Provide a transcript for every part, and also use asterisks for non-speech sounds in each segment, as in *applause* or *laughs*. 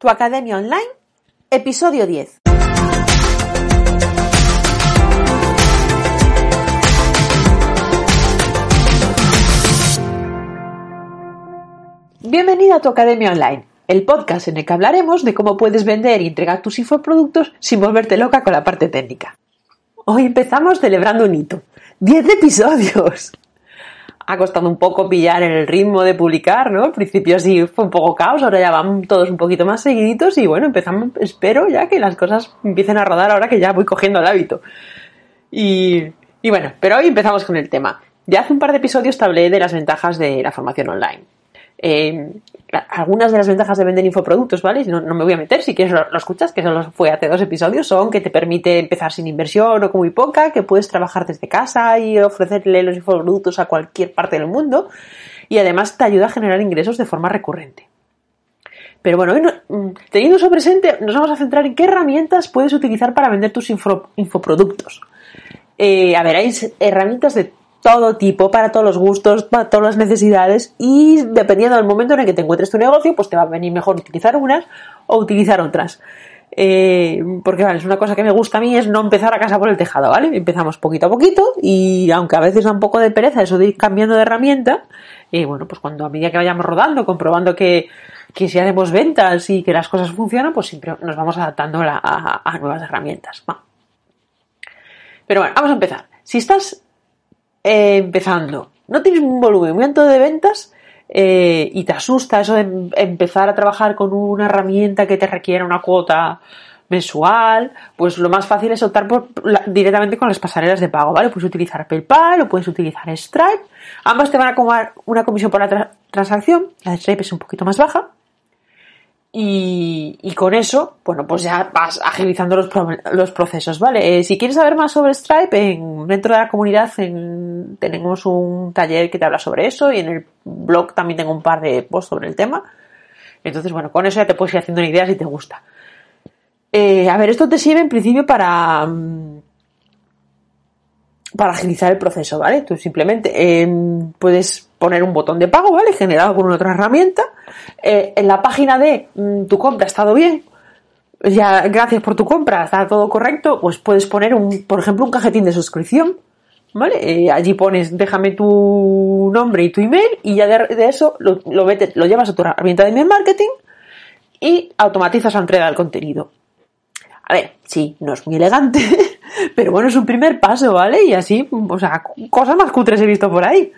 Tu Academia Online, episodio 10. Bienvenida a tu Academia Online, el podcast en el que hablaremos de cómo puedes vender y entregar tus infoproductos sin volverte loca con la parte técnica. Hoy empezamos celebrando un hito. ¡10 episodios! Ha costado un poco pillar el ritmo de publicar, ¿no? Al principio sí fue un poco caos, ahora ya van todos un poquito más seguiditos y bueno, empezamos, espero ya que las cosas empiecen a rodar ahora que ya voy cogiendo el hábito. Y, y bueno, pero hoy empezamos con el tema. Ya hace un par de episodios hablé de las ventajas de la formación online. Eh, algunas de las ventajas de vender infoproductos, ¿vale? No, no me voy a meter, si quieres lo, escuchas, que solo fue hace dos episodios, son que te permite empezar sin inversión o con muy poca, que puedes trabajar desde casa y ofrecerle los infoproductos a cualquier parte del mundo y además te ayuda a generar ingresos de forma recurrente. Pero bueno, mm, teniendo eso presente, nos vamos a centrar en qué herramientas puedes utilizar para vender tus infoproductos. Eh, a ver, hay herramientas de todo tipo, para todos los gustos, para todas las necesidades y dependiendo del momento en el que te encuentres tu negocio, pues te va a venir mejor utilizar unas o utilizar otras. Eh, porque vale, es una cosa que me gusta a mí es no empezar a casa por el tejado, ¿vale? Empezamos poquito a poquito y aunque a veces da un poco de pereza eso de ir cambiando de herramienta, y bueno, pues cuando a medida que vayamos rodando, comprobando que, que si hacemos ventas y que las cosas funcionan, pues siempre nos vamos adaptando a nuevas herramientas. Pero bueno, vamos a empezar. Si estás eh, empezando, no tienes un volumen muy alto de ventas eh, y te asusta eso de em, empezar a trabajar con una herramienta que te requiera una cuota mensual, pues lo más fácil es optar directamente con las pasarelas de pago, ¿vale? Puedes utilizar PayPal o puedes utilizar Stripe. Ambas te van a cobrar una comisión por la transacción. La de Stripe es un poquito más baja. Y, con eso, bueno, pues ya vas agilizando los, los procesos, ¿vale? Eh, si quieres saber más sobre Stripe, en, dentro de la comunidad tenemos un taller que te habla sobre eso y en el blog también tengo un par de posts sobre el tema. Entonces, bueno, con eso ya te puedes ir haciendo una idea si te gusta. Eh, a ver, esto te sirve en principio para, mm, para agilizar el proceso, ¿vale? Tú simplemente eh, puedes poner un botón de pago, ¿vale? Generado con otra herramienta. Eh, en la página de mm, tu compra ha estado bien, ya gracias por tu compra, está todo correcto, pues puedes poner un, por ejemplo, un cajetín de suscripción, ¿vale? Eh, allí pones, déjame tu nombre y tu email y ya de, eso lo, lo, lo llevas a tu herramienta de email marketing y automatizas la entrega del contenido. A ver, sí, no es muy elegante, *laughs* pero bueno, es un primer paso, ¿vale? Y así, o sea, cosas más cutres he visto por ahí.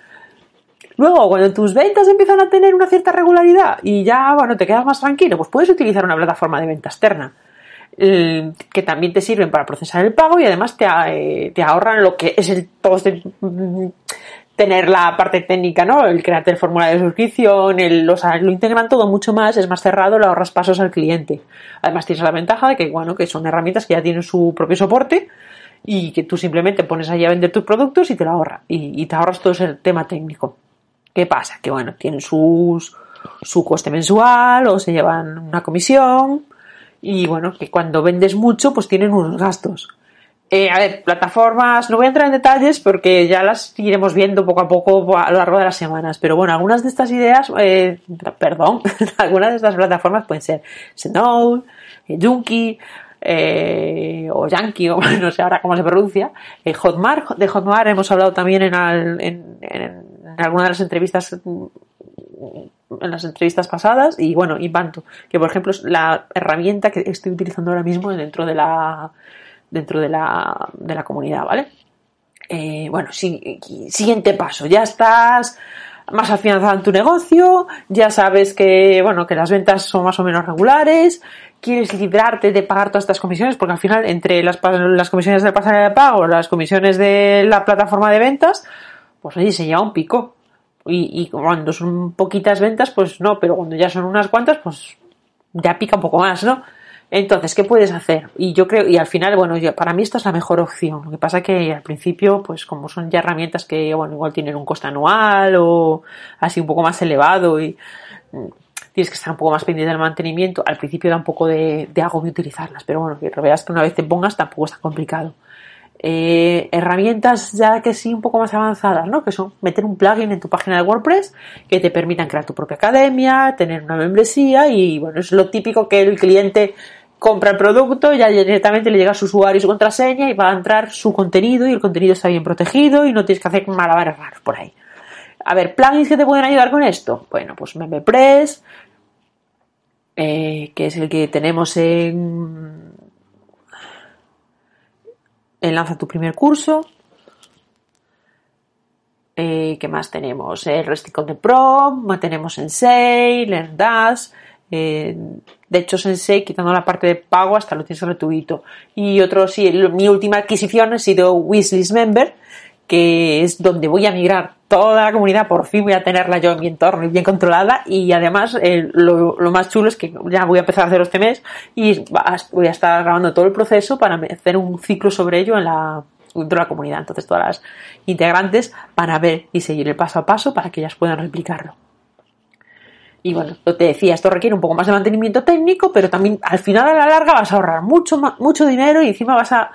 Luego, cuando tus ventas empiezan a tener una cierta regularidad y ya, bueno, te quedas más tranquilo, pues puedes utilizar una plataforma de venta externa que también te sirven para procesar el pago y además te, eh, ahorran lo que es el mm, tener la parte técnica, ¿no? El crearte el formulario de suscripción, el, o sea, lo integran todo mucho más, es más cerrado, le ahorras pasos al cliente. Además tienes la ventaja de que, bueno, que son herramientas que ya tienen su propio soporte y que tú simplemente pones ahí a vender tus productos y te lo ahorra y, y te ahorras todo ese tema técnico. ¿Qué pasa? Que bueno, tienen sus, su coste mensual o se llevan una comisión y bueno, que cuando vendes mucho pues tienen unos gastos. Eh, a ver, plataformas, no voy a entrar en detalles porque ya las iremos viendo poco a poco a lo largo de las semanas, pero bueno, algunas de estas ideas, eh, perdón, *laughs* algunas de estas plataformas pueden ser Snowd, eh, Junkie, eh, o Yankee, *laughs* o no sé ahora cómo se pronuncia, eh, Hotmart, de Hotmart hemos hablado también en, en, en, alguna de las entrevistas en las entrevistas pasadas y bueno, Ibanto, que por ejemplo es la herramienta que estoy utilizando ahora mismo dentro de la dentro de la, de la comunidad, ¿vale? Eh, bueno, siguiente paso, ya estás más afianzado en tu negocio, ya sabes que, bueno, que las ventas son más o menos regulares, quieres librarte de pagar todas estas comisiones, porque al final, entre las, las comisiones de pasarela de pago, las comisiones de la plataforma de ventas, pues ahí se lleva un pico. Y, cuando son poquitas ventas, pues no, pero cuando ya son unas cuantas, pues ya pica un poco más, ¿no? Entonces, ¿qué puedes hacer? Y yo creo, y al final, bueno, para mí esta es la mejor opción. Lo que pasa que al principio, pues como son ya herramientas que, bueno, igual tienen un coste anual o así un poco más elevado y mm, tienes que estar un poco más pendiente del mantenimiento, al principio da un poco de, de agobio utilizarlas, pero bueno, que veas que una vez te pongas tampoco es tan complicado. Eh, herramientas ya que sí un poco más avanzadas, ¿no? Que son meter un plugin en tu página de WordPress que te permitan crear tu propia academia, tener una membresía y bueno, es lo típico que el cliente compra el producto, ya directamente le llega su usuario y su contraseña y va a entrar su contenido y el contenido está bien protegido y no tienes que hacer malabares raros por ahí. A ver, plugins que te pueden ayudar con esto. Bueno, pues MemberPress, eh, que es el que tenemos en Lanza tu primer curso. Eh, ¿Qué más tenemos? El Resticon de Pro, tenemos Sensei, LearnDash. Eh, de hecho, Sensei, quitando la parte de pago, hasta lo tienes gratuito. Y otro, sí, mi última adquisición ha sido Wishlist Member, que es donde voy a migrar toda la comunidad, por fin voy a tenerla yo en mi entorno y bien controlada y además eh, lo, más chulo es que ya voy a empezar a hacerlo este mes y voy a estar grabando todo el proceso para hacer un ciclo sobre ello en la, dentro de la comunidad. Entonces todas las integrantes van a ver y seguir el paso a paso para que ellas puedan replicarlo. Y bueno, te decía, esto requiere un poco más de mantenimiento técnico, pero también al final a la larga vas a ahorrar mucho, mucho dinero y encima vas a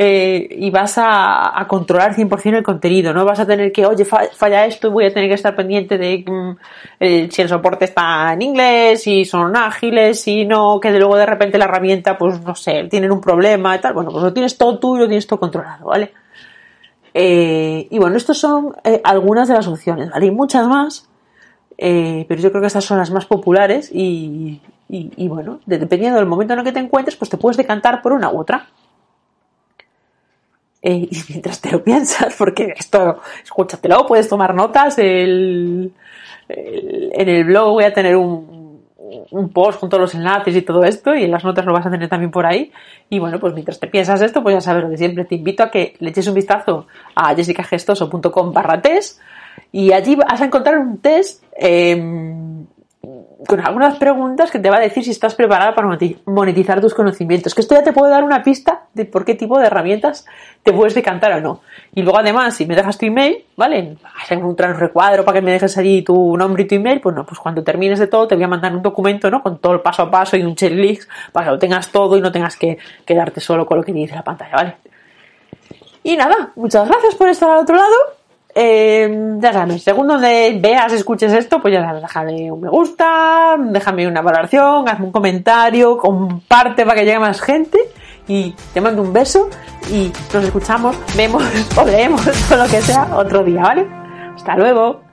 eh, y vas a, controlar 100% el contenido, no vas a tener que, oye, falla esto, voy a tener que estar pendiente de mm, eh, si el soporte está en inglés, si son ágiles, si no, que de luego de repente la herramienta, pues no sé, tienen un problema y tal. Bueno, pues lo tienes todo tú y lo tienes todo controlado, ¿vale? Eh, y bueno, estas son algunas de las opciones, ¿vale? Hay muchas más, pero yo creo que estas son las más populares y, y bueno, dependiendo del momento en el que te encuentres, pues te puedes decantar por una u otra. Eh, y mientras te lo piensas, porque esto, escúchatelo, puedes tomar notas. El, en el blog voy a tener un, un post con todos los enlaces y todo esto, y en las notas lo vas a tener también por ahí. Y bueno, pues mientras te piensas esto, pues ya sabes lo de siempre. Te invito a que le eches un vistazo a jessicagestoso.com barra test, y allí vas a encontrar un test. Eh, con algunas preguntas que te va a decir si estás preparada para monetizar tus conocimientos. Que esto ya te puede dar una pista de por qué tipo de herramientas te puedes decantar o no. Y luego además, si me dejas tu email, ¿vale? Hacer un recuadro para que me dejes allí tu nombre y tu email, pues no, pues cuando termines de todo te voy a mandar un documento, ¿no? Con todo el paso a paso y un checklist para que lo tengas todo y no tengas que quedarte solo con lo que dice la pantalla, ¿vale? Y nada, muchas gracias por estar al otro lado eh, ya sabes, según donde veas, escuches esto, pues ya sabes, déjame un me gusta, déjame una valoración, hazme un comentario, comparte para que llegue más gente y te mando un beso y nos escuchamos, vemos o leemos o lo que sea otro día, ¿vale? Hasta luego.